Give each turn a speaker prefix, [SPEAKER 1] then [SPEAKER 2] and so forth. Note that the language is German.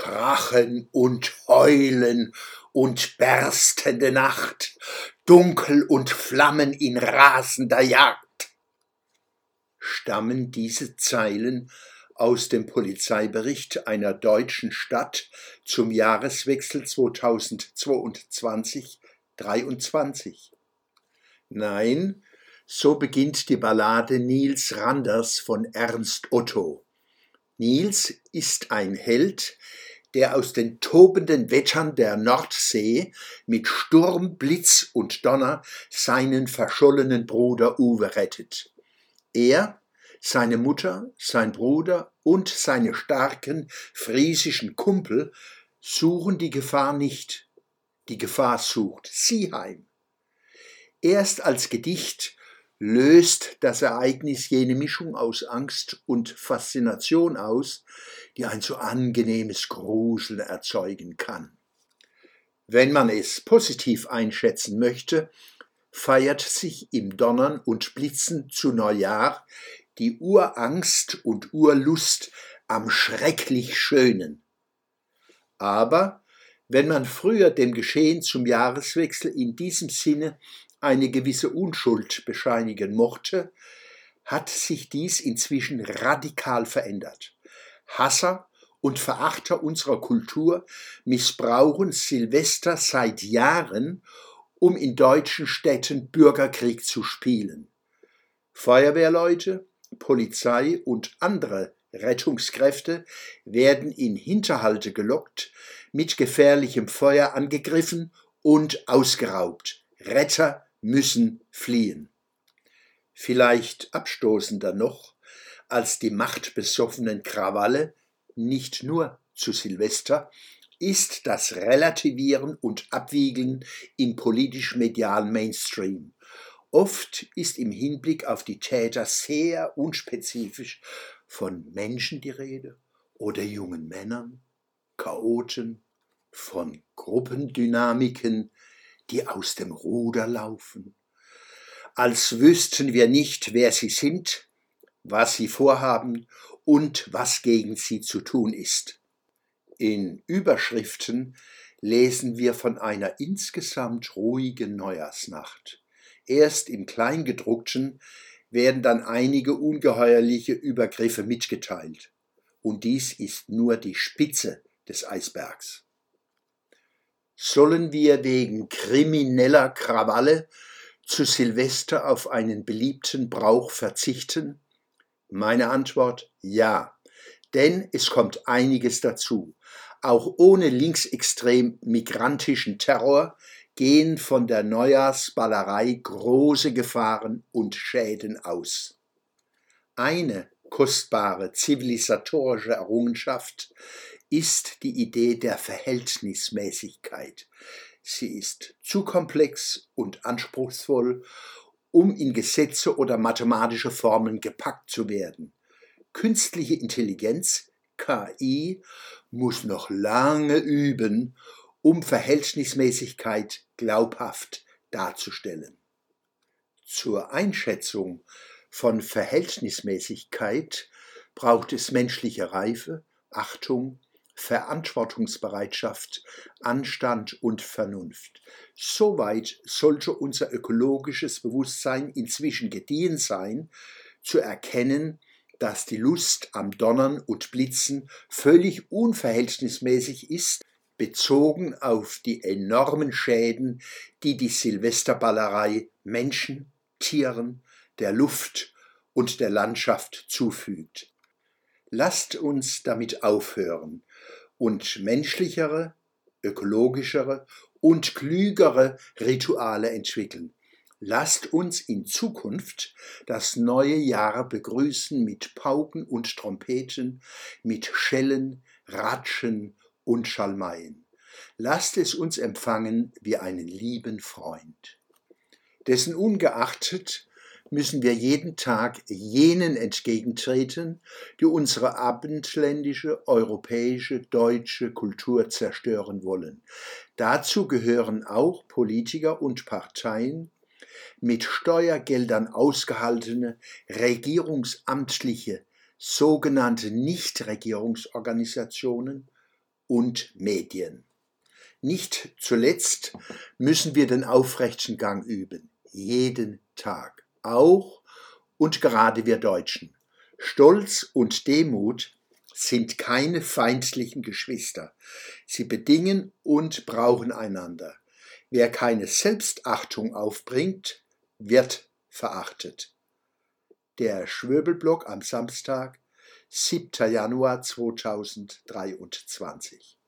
[SPEAKER 1] Krachen und Heulen und berstende Nacht, Dunkel und Flammen in rasender Jagd. Stammen diese Zeilen aus dem Polizeibericht einer deutschen Stadt zum Jahreswechsel 2022-23? Nein, so beginnt die Ballade Niels Randers von Ernst Otto. Niels ist ein Held, der aus den tobenden Wettern der Nordsee mit Sturm, Blitz und Donner seinen verschollenen Bruder Uwe rettet. Er, seine Mutter, sein Bruder und seine starken friesischen Kumpel suchen die Gefahr nicht. Die Gefahr sucht sie heim. Erst als Gedicht löst das Ereignis jene Mischung aus Angst und Faszination aus, die ein so angenehmes Gruseln erzeugen kann. Wenn man es positiv einschätzen möchte, feiert sich im Donnern und Blitzen zu Neujahr die Urangst und Urlust am schrecklich Schönen. Aber wenn man früher dem Geschehen zum Jahreswechsel in diesem Sinne eine gewisse Unschuld bescheinigen mochte, hat sich dies inzwischen radikal verändert. Hasser und Verachter unserer Kultur missbrauchen Silvester seit Jahren, um in deutschen Städten Bürgerkrieg zu spielen. Feuerwehrleute, Polizei und andere Rettungskräfte werden in Hinterhalte gelockt, mit gefährlichem Feuer angegriffen und ausgeraubt. Retter müssen fliehen. Vielleicht abstoßender noch als die machtbesoffenen Krawalle, nicht nur zu Silvester, ist das Relativieren und Abwiegeln im politisch-medialen Mainstream. Oft ist im Hinblick auf die Täter sehr unspezifisch von Menschen die Rede oder jungen Männern, Chaoten, von Gruppendynamiken, die aus dem Ruder laufen, als wüssten wir nicht, wer sie sind, was sie vorhaben und was gegen sie zu tun ist. In Überschriften lesen wir von einer insgesamt ruhigen Neujahrsnacht. Erst im Kleingedruckten werden dann einige ungeheuerliche Übergriffe mitgeteilt. Und dies ist nur die Spitze des Eisbergs. Sollen wir wegen krimineller Krawalle zu Silvester auf einen beliebten Brauch verzichten? Meine Antwort ja, denn es kommt einiges dazu. Auch ohne linksextrem migrantischen Terror gehen von der Neujahrsballerei große Gefahren und Schäden aus. Eine kostbare zivilisatorische Errungenschaft ist die Idee der Verhältnismäßigkeit. Sie ist zu komplex und anspruchsvoll, um in Gesetze oder mathematische Formen gepackt zu werden. Künstliche Intelligenz, KI, muss noch lange üben, um Verhältnismäßigkeit glaubhaft darzustellen. Zur Einschätzung von Verhältnismäßigkeit braucht es menschliche Reife, Achtung, Verantwortungsbereitschaft, Anstand und Vernunft. Soweit sollte unser ökologisches Bewusstsein inzwischen gediehen sein, zu erkennen, dass die Lust am Donnern und Blitzen völlig unverhältnismäßig ist, bezogen auf die enormen Schäden, die die Silvesterballerei Menschen, Tieren, der Luft und der Landschaft zufügt. Lasst uns damit aufhören, und menschlichere, ökologischere und klügere Rituale entwickeln. Lasst uns in Zukunft das neue Jahr begrüßen mit Pauken und Trompeten, mit Schellen, Ratschen und Schalmeien. Lasst es uns empfangen wie einen lieben Freund. Dessen ungeachtet müssen wir jeden Tag jenen entgegentreten, die unsere abendländische, europäische, deutsche Kultur zerstören wollen. Dazu gehören auch Politiker und Parteien, mit Steuergeldern ausgehaltene regierungsamtliche sogenannte Nichtregierungsorganisationen und Medien. Nicht zuletzt müssen wir den aufrechten Gang üben, jeden Tag, auch und gerade wir Deutschen. Stolz und Demut sind keine feindlichen Geschwister. Sie bedingen und brauchen einander. Wer keine Selbstachtung aufbringt, wird verachtet. Der Schwöbelblock am Samstag, 7. Januar 2023.